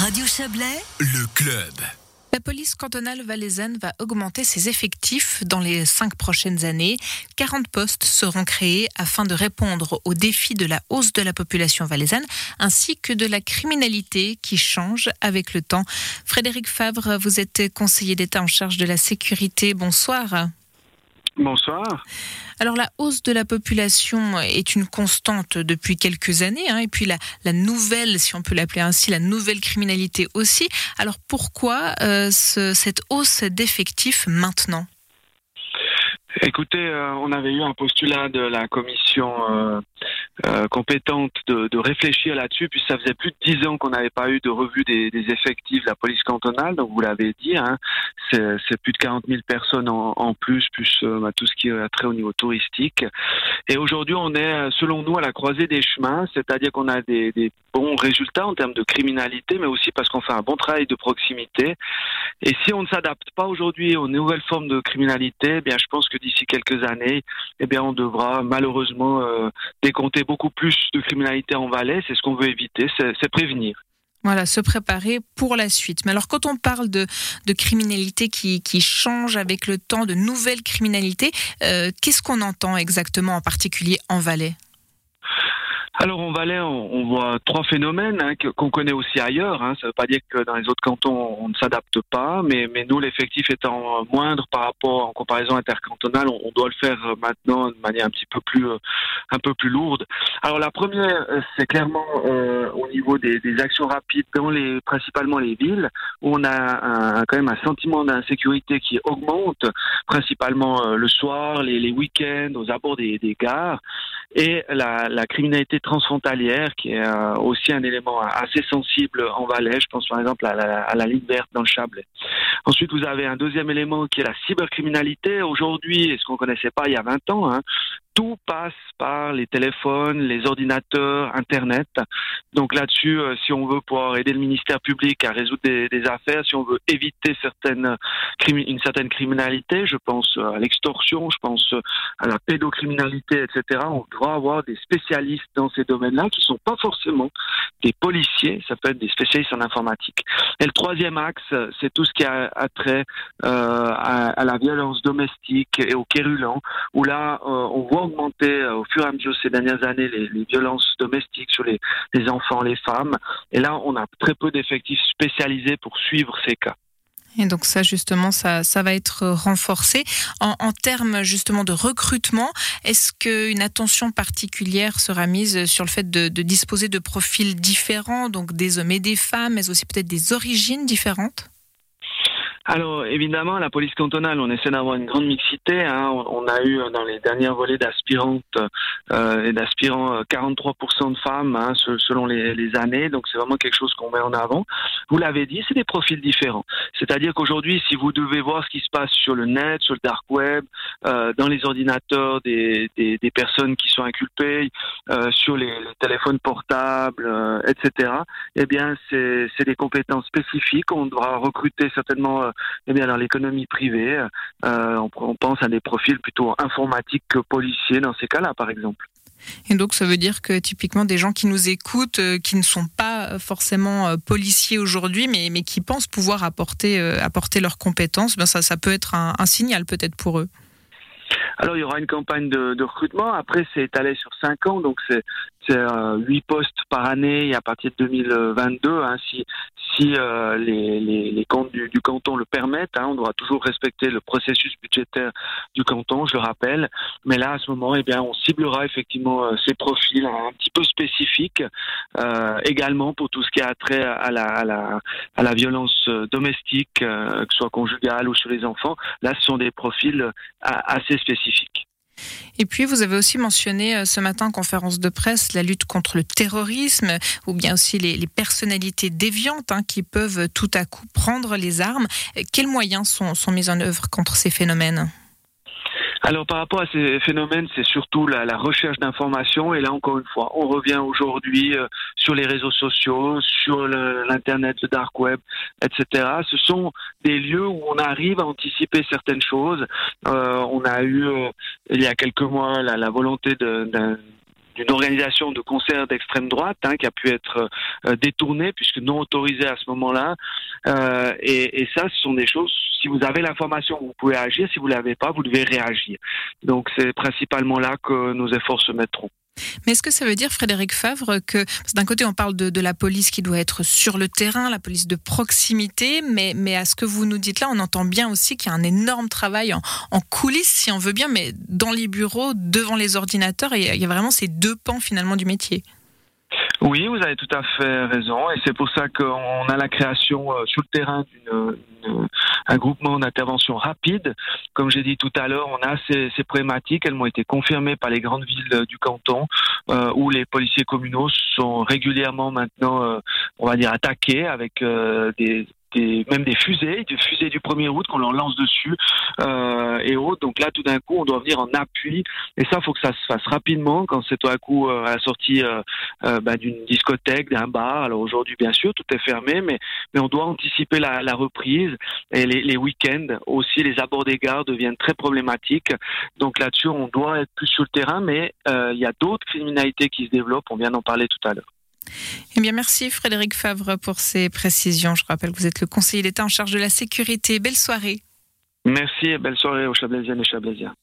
Radio Chablais, le club. La police cantonale valaisanne va augmenter ses effectifs dans les cinq prochaines années. 40 postes seront créés afin de répondre aux défis de la hausse de la population valaisanne ainsi que de la criminalité qui change avec le temps. Frédéric Favre, vous êtes conseiller d'État en charge de la sécurité. Bonsoir. Bonsoir. Alors la hausse de la population est une constante depuis quelques années, hein, et puis la, la, nouvelle, si on peut l'appeler ainsi, la nouvelle criminalité aussi. Alors pourquoi euh, ce, cette hausse d'effectifs maintenant? Écoutez, euh, on avait eu un postulat de la commission euh, euh, compétente de, réfléchir là-dessus, puis ça faisait plus de dix ans qu'on n'avait pas eu de revue des, effectifs de la police cantonale, donc vous l'avez dit, hein, c'est plus de 40 000 personnes en, plus, plus euh, bah, tout ce qui a trait au niveau touristique. Et aujourd'hui, on est, selon nous, à la croisée des chemins, c'est-à-dire qu'on a des, des, bons résultats en termes de criminalité, mais aussi parce qu'on fait un bon travail de proximité. Et si on ne s'adapte pas aujourd'hui aux nouvelles formes de criminalité, eh bien, je pense que d'ici quelques années, eh bien, on devra malheureusement euh, décompter beaucoup plus de criminalité en Valais. C'est ce qu'on veut éviter, c'est prévenir. Voilà, se préparer pour la suite. Mais alors, quand on parle de, de criminalité qui, qui, change avec le temps, de nouvelles criminalités, euh, qu'est-ce qu'on entend exactement, en particulier en Valais? Alors en Valais, on, voit trois phénomènes hein, qu'on connaît aussi ailleurs. Hein. Ça ne veut pas dire que dans les autres cantons on ne s'adapte pas, mais, mais nous l'effectif étant moindre par rapport en comparaison intercantonale, on, doit le faire maintenant de manière un petit peu plus euh, un peu plus lourde. Alors la première, euh, c'est clairement euh, au niveau des, actions rapides dans les principalement les villes où on a quand même un sentiment d'insécurité qui augmente, principalement euh, le soir, les, week-ends, aux abords des, gares et la criminalité transfrontalière, qui est euh, aussi un élément assez sensible en Valais. Je pense par exemple à la, à la ligne verte dans le Chablais. Ensuite, vous avez un deuxième élément qui est la cybercriminalité. Aujourd'hui, et ce qu'on connaissait pas il y a 20 ans, hein, tout passe par les téléphones, les ordinateurs, Internet. Donc là-dessus, euh, si on veut pouvoir aider le ministère public à résoudre des, des affaires, si on veut éviter certaines, une certaine criminalité, je pense à l'extorsion, je pense à la pédocriminalité, etc., on doit avoir des spécialistes dans ces domaines-là qui sont pas forcément des policiers, ça peut être des spécialistes en informatique. Et le troisième axe, c'est tout ce qui a, a trait euh, à, à, la violence domestique et au quérulent, où là, euh, on voit augmenter euh, au fur et à mesure ces dernières années les, violences domestiques sur les, enfants, les femmes. Et là, on a très peu d'effectifs spécialisés pour suivre ces cas. Et donc ça justement, ça, ça va être renforcé. En, termes justement de recrutement, est-ce qu'une attention particulière sera mise sur le fait de disposer de profils différents, donc des hommes et des femmes, mais aussi peut-être des origines différentes? Alors évidemment, la police cantonale, on essaie d'avoir une grande mixité. Hein. On, a eu dans les derniers volets d'aspirantes euh, et d'aspirants 43% de femmes hein, selon les, les, années. Donc c'est vraiment quelque chose qu'on met en avant. Vous l'avez dit, c'est des profils différents. C'est-à-dire qu'aujourd'hui, si vous devez voir ce qui se passe sur le net, sur le dark web, euh, dans les ordinateurs des, des, des, personnes qui sont inculpées, euh, sur les, les, téléphones portables, euh, etc. Eh bien, c'est des compétences spécifiques. On devra recruter certainement eh bien dans l'économie privée, euh, on, on, pense à des profils plutôt informatiques que policiers dans ces cas-là, par exemple. Et donc, ça veut dire que typiquement des gens qui nous écoutent, euh, qui ne sont pas forcément euh, policiers aujourd'hui, mais, mais qui pensent pouvoir apporter, euh, apporter leurs compétences, ben ça, ça peut être un, un signal peut-être pour eux. Alors il y aura une campagne de, de recrutement. Après c'est étalé sur cinq ans, donc c'est euh, huit postes par année et à partir de 2022, hein, si si euh, les, les, les, comptes du, du, canton le permettent, hein, on devra toujours respecter le processus budgétaire du canton, je le rappelle. Mais là à ce moment, eh bien on ciblera effectivement euh, ces profils un petit peu spécifiques, euh, également pour tout ce qui a trait à la à la, à la violence domestique, que ce soit conjugale ou sur les enfants. Là, ce sont des profils assez spécifiques. Et puis, vous avez aussi mentionné ce matin en conférence de presse la lutte contre le terrorisme ou bien aussi les, personnalités déviantes hein, qui peuvent tout à coup prendre les armes. Quels moyens sont mis en œuvre contre ces phénomènes? Alors par rapport à ces phénomènes, c'est surtout la, la recherche d'informations et là encore une fois, on revient aujourd'hui euh, sur les réseaux sociaux, sur l'internet, le, dark web, etc. Ce sont des lieux où on arrive à anticiper certaines choses. Euh, on a eu euh, il y a quelques mois la, la volonté d'un d'une organisation de concert d'extrême droite hein, qui a pu être euh, détournée puisque non autorisée à ce moment-là. Euh, et, ça, ce sont des choses. Si vous avez l'information, vous pouvez agir. Si vous l'avez pas, vous devez réagir. Donc c'est principalement là que nos efforts se mettront. Mais est-ce que ça veut dire, Frédéric Favre, que d'un côté on parle de, la police qui doit être sur le terrain, la police de proximité, mais, mais à ce que vous nous dites là, on entend bien aussi qu'il y a un énorme travail en, en, coulisses, si on veut bien, mais dans les bureaux, devant les ordinateurs, et il y a vraiment ces deux pans finalement du métier. Oui, vous avez tout à fait raison, et c'est pour ça qu'on a la création euh, sur le terrain d'un groupement d'intervention rapide. Comme j'ai dit tout à l'heure, on a ces, ces, problématiques, elles m'ont été confirmées par les grandes villes du canton, euh, où les policiers communaux sont régulièrement maintenant, euh, on va dire, attaqués avec euh, des des, même des fusées, des fusées du 1er août qu'on leur lance dessus euh, et autres. Donc là, tout d'un coup, on doit venir en appui. Et ça, faut que ça se fasse rapidement quand c'est tout d'un coup euh, à la sortie euh, euh, bah, d'une discothèque, d'un bar. Alors aujourd'hui, bien sûr, tout est fermé, mais, mais on doit anticiper la, la reprise. Et les, les week-ends aussi, les abords des gares deviennent très problématiques. Donc là-dessus, on doit être plus sur le terrain, mais euh, il y a d'autres criminalités qui se développent. On vient d'en parler tout à l'heure. Eh bien, merci Frédéric Favre pour ces précisions. Je rappelle que vous êtes le conseiller d'État en charge de la sécurité. Belle soirée. Merci et belle soirée aux Chablaisiennes et Chablaisiens.